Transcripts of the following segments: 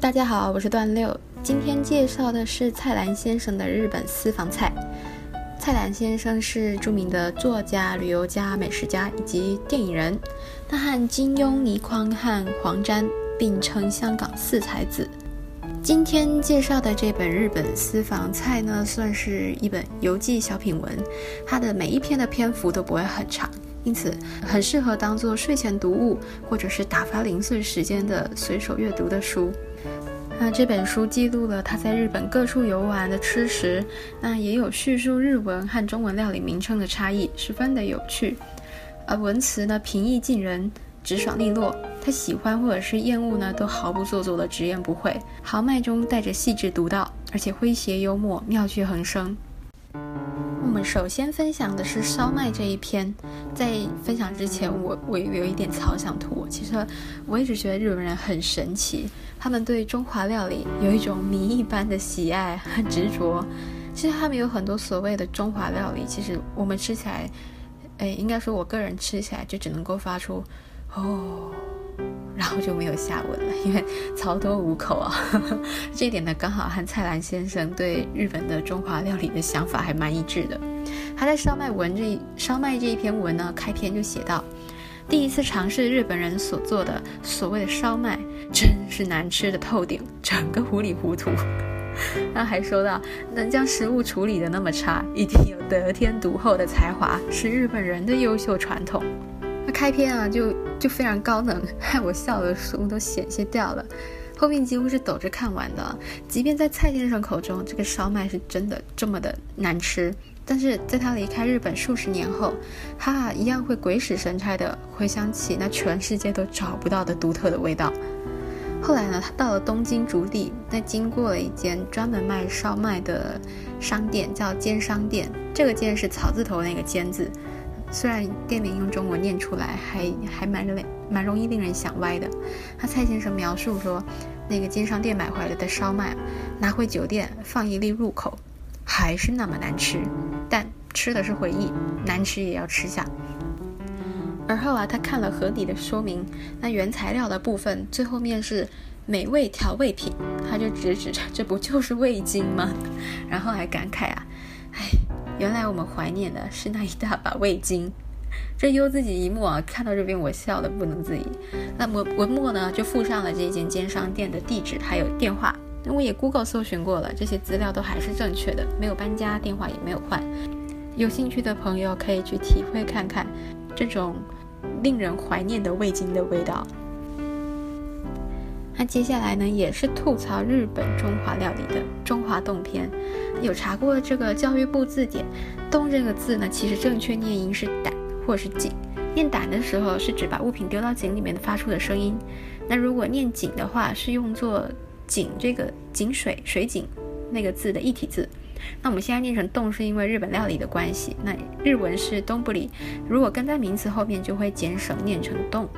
大家好，我是段六。今天介绍的是蔡澜先生的日本私房菜。蔡澜先生是著名的作家、旅游家、美食家以及电影人。他和金庸、倪匡和黄沾并称香港四才子。今天介绍的这本日本私房菜呢，算是一本游记小品文。它的每一篇的篇幅都不会很长，因此很适合当做睡前读物，或者是打发零碎时间的随手阅读的书。那这本书记录了他在日本各处游玩的吃食，那也有叙述日文和中文料理名称的差异，十分的有趣。而文词呢平易近人，直爽利落。他喜欢或者是厌恶呢，都毫不做作的直言不讳，豪迈中带着细致独到，而且诙谐幽默，妙趣横生。我们首先分享的是烧麦这一篇。在分享之前，我我有一点草想图。其实我一直觉得日本人很神奇，他们对中华料理有一种迷一般的喜爱和执着。其实他们有很多所谓的中华料理，其实我们吃起来，哎，应该说我个人吃起来就只能够发出哦。然后就没有下文了，因为槽多无口啊。这一点呢，刚好和蔡澜先生对日本的中华料理的想法还蛮一致的。他在烧麦文这烧麦这一篇文呢，开篇就写到：第一次尝试日本人所做的所谓的烧麦，真是难吃的透顶，整个糊里糊涂。他还说到，能将食物处理的那么差，一定有得天独厚的才华，是日本人的优秀传统。开篇啊，就就非常高冷，害我笑的书都险些掉了。后面几乎是抖着看完的。即便在蔡先生口中，这个烧麦是真的这么的难吃，但是在他离开日本数十年后，哈哈一样会鬼使神差的回想起那全世界都找不到的独特的味道。后来呢，他到了东京竹地，那经过了一间专门卖烧麦的商店，叫煎商店。这个煎是草字头那个煎字。虽然店名用中文念出来还还蛮容蛮容易令人想歪的，他蔡先生描述说，那个经商店买回来的烧麦，拿回酒店放一粒入口，还是那么难吃。但吃的是回忆，难吃也要吃下。而后啊，他看了盒底的说明，那原材料的部分最后面是美味调味品，他就直指这不就是味精吗？然后还感慨啊，原来我们怀念的是那一大把味精，这悠自己一幕啊，看到这边我笑得不能自已。那么文末呢就附上了这间奸商店的地址还有电话，那我也 Google 搜寻过了，这些资料都还是正确的，没有搬家，电话也没有换。有兴趣的朋友可以去体会看看这种令人怀念的味精的味道。那接下来呢，也是吐槽日本中华料理的中华洞篇。有查过这个教育部字典，“洞”这个字呢，其实正确念音是“胆”或是“井”。念“胆”的时候是指把物品丢到井里面发出的声音。那如果念“井”的话，是用作“井”这个井水水井那个字的一体字。那我们现在念成“洞”，是因为日本料理的关系。那日文是“东不里”，如果跟在名词后面，就会减省念成“洞”。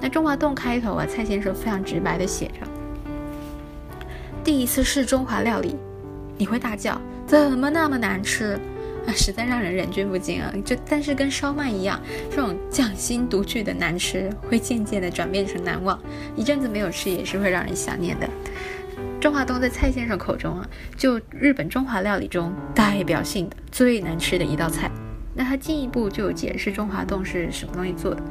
那中华洞开头啊，蔡先生非常直白的写着：“第一次试中华料理，你会大叫怎么那么难吃啊，实在让人忍俊不禁啊！就但是跟烧麦一样，这种匠心独具的难吃，会渐渐的转变成难忘，一阵子没有吃也是会让人想念的。中华洞在蔡先生口中啊，就日本中华料理中代表性的最难吃的一道菜。”那他进一步就解释中华冻是什么东西做的。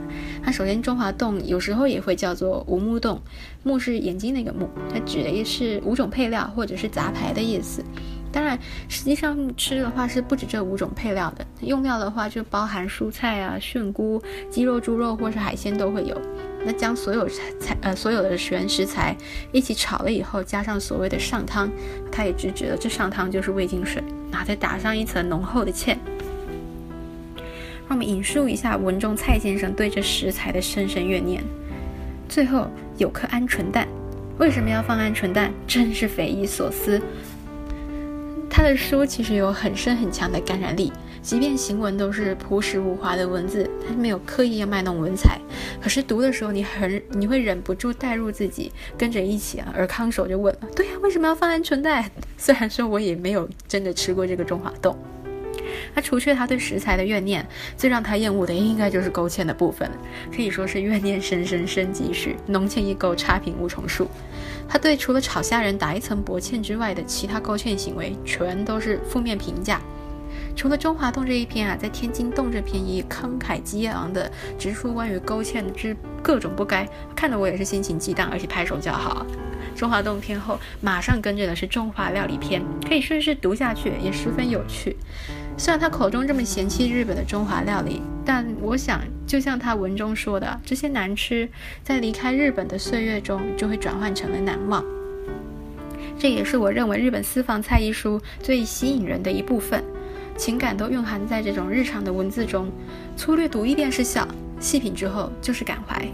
它首先中华冻有时候也会叫做无目冻，目是眼睛那个目，它指的也是五种配料或者是杂牌的意思。当然，实际上吃的话是不止这五种配料的，用料的话就包含蔬菜啊、菌菇、鸡肉、猪肉或是海鲜都会有。那将所有材呃所有的原食材一起炒了以后，加上所谓的上汤，它也直指了这上汤就是味精水，然后再打上一层浓厚的芡。让我们引述一下文中蔡先生对这食材的深深怨念。最后有颗鹌鹑蛋，为什么要放鹌鹑蛋？真是匪夷所思。他的书其实有很深很强的感染力，即便行文都是朴实无华的文字，他没有刻意要卖弄文采，可是读的时候你很你会忍不住带入自己，跟着一起啊。而康手就问了：对呀，为什么要放鹌鹑蛋？虽然说我也没有真的吃过这个中华豆。他除却他对食材的怨念，最让他厌恶的应该就是勾芡的部分，可以说是怨念深深深几许，浓芡一勾差评无重数。他对除了炒虾仁打一层薄芡之外的其他勾芡行为，全都是负面评价。除了中华洞这一篇啊，在天津洞这篇也慷慨激昂的直出关于勾芡之各种不该，看得我也是心情激荡，而且拍手叫好。中华洞天后，马上跟着的是中华料理篇，可以顺势读下去，也十分有趣。虽然他口中这么嫌弃日本的中华料理，但我想，就像他文中说的，这些难吃，在离开日本的岁月中，就会转换成了难忘。这也是我认为《日本私房菜》一书最吸引人的一部分。情感都蕴含在这种日常的文字中，粗略读一遍是笑，细品之后就是感怀。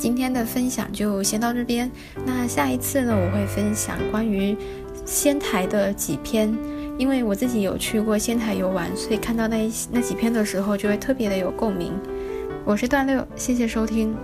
今天的分享就先到这边，那下一次呢，我会分享关于仙台的几篇，因为我自己有去过仙台游玩，所以看到那那几篇的时候就会特别的有共鸣。我是段六，谢谢收听。